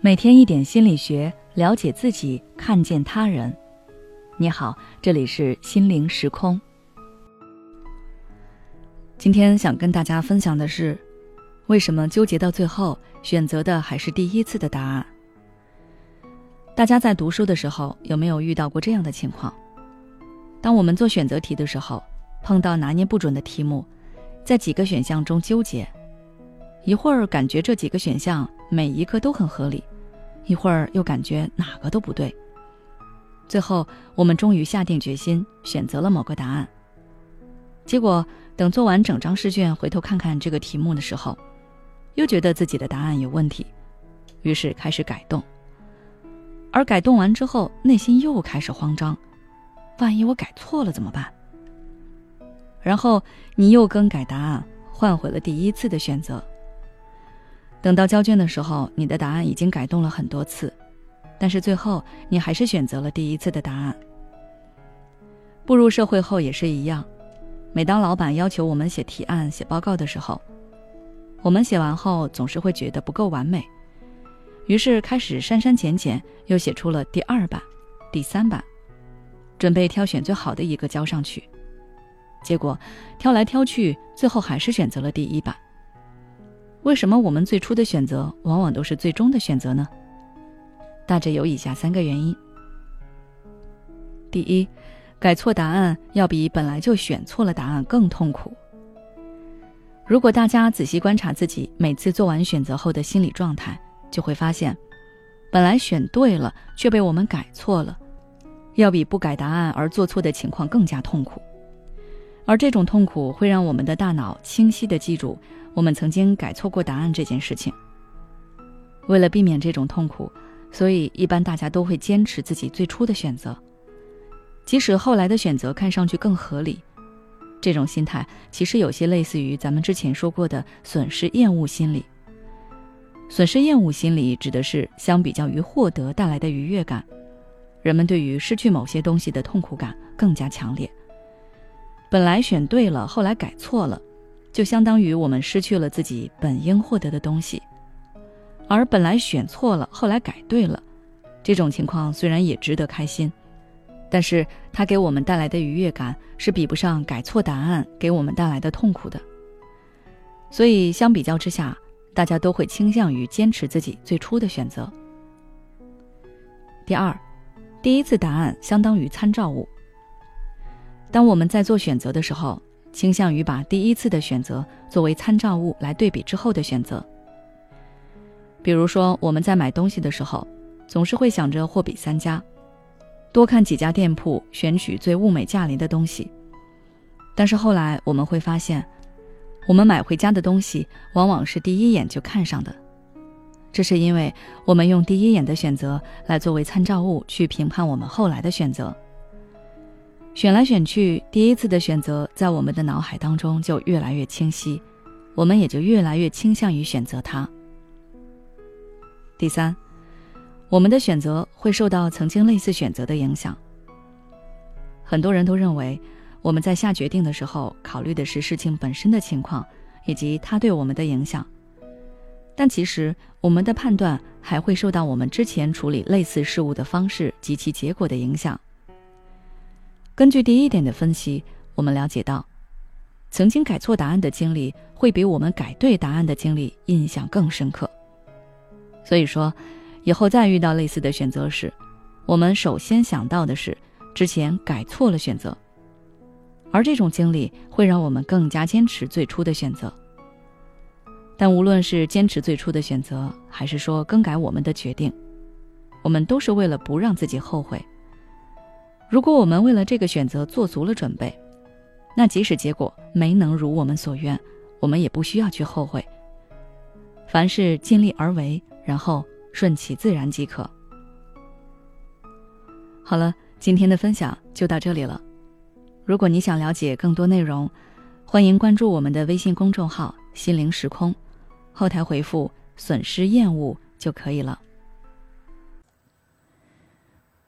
每天一点心理学，了解自己，看见他人。你好，这里是心灵时空。今天想跟大家分享的是，为什么纠结到最后，选择的还是第一次的答案？大家在读书的时候，有没有遇到过这样的情况？当我们做选择题的时候，碰到拿捏不准的题目，在几个选项中纠结，一会儿感觉这几个选项每一个都很合理。一会儿又感觉哪个都不对，最后我们终于下定决心选择了某个答案。结果等做完整张试卷，回头看看这个题目的时候，又觉得自己的答案有问题，于是开始改动。而改动完之后，内心又开始慌张，万一我改错了怎么办？然后你又更改答案，换回了第一次的选择。等到交卷的时候，你的答案已经改动了很多次，但是最后你还是选择了第一次的答案。步入社会后也是一样，每当老板要求我们写提案、写报告的时候，我们写完后总是会觉得不够完美，于是开始删删减减，又写出了第二版、第三版，准备挑选最好的一个交上去。结果挑来挑去，最后还是选择了第一版。为什么我们最初的选择往往都是最终的选择呢？大致有以下三个原因。第一，改错答案要比本来就选错了答案更痛苦。如果大家仔细观察自己每次做完选择后的心理状态，就会发现，本来选对了却被我们改错了，要比不改答案而做错的情况更加痛苦。而这种痛苦会让我们的大脑清晰地记住。我们曾经改错过答案这件事情。为了避免这种痛苦，所以一般大家都会坚持自己最初的选择，即使后来的选择看上去更合理。这种心态其实有些类似于咱们之前说过的损失厌恶心理。损失厌恶心理指的是相比较于获得带来的愉悦感，人们对于失去某些东西的痛苦感更加强烈。本来选对了，后来改错了。就相当于我们失去了自己本应获得的东西，而本来选错了，后来改对了，这种情况虽然也值得开心，但是它给我们带来的愉悦感是比不上改错答案给我们带来的痛苦的。所以相比较之下，大家都会倾向于坚持自己最初的选择。第二，第一次答案相当于参照物。当我们在做选择的时候。倾向于把第一次的选择作为参照物来对比之后的选择。比如说，我们在买东西的时候，总是会想着货比三家，多看几家店铺，选取最物美价廉的东西。但是后来我们会发现，我们买回家的东西往往是第一眼就看上的，这是因为我们用第一眼的选择来作为参照物去评判我们后来的选择。选来选去，第一次的选择在我们的脑海当中就越来越清晰，我们也就越来越倾向于选择它。第三，我们的选择会受到曾经类似选择的影响。很多人都认为，我们在下决定的时候考虑的是事情本身的情况以及它对我们的影响，但其实我们的判断还会受到我们之前处理类似事物的方式及其结果的影响。根据第一点的分析，我们了解到，曾经改错答案的经历会比我们改对答案的经历印象更深刻。所以说，以后再遇到类似的选择时，我们首先想到的是之前改错了选择，而这种经历会让我们更加坚持最初的选择。但无论是坚持最初的选择，还是说更改我们的决定，我们都是为了不让自己后悔。如果我们为了这个选择做足了准备，那即使结果没能如我们所愿，我们也不需要去后悔。凡事尽力而为，然后顺其自然即可。好了，今天的分享就到这里了。如果你想了解更多内容，欢迎关注我们的微信公众号“心灵时空”，后台回复“损失厌恶”就可以了。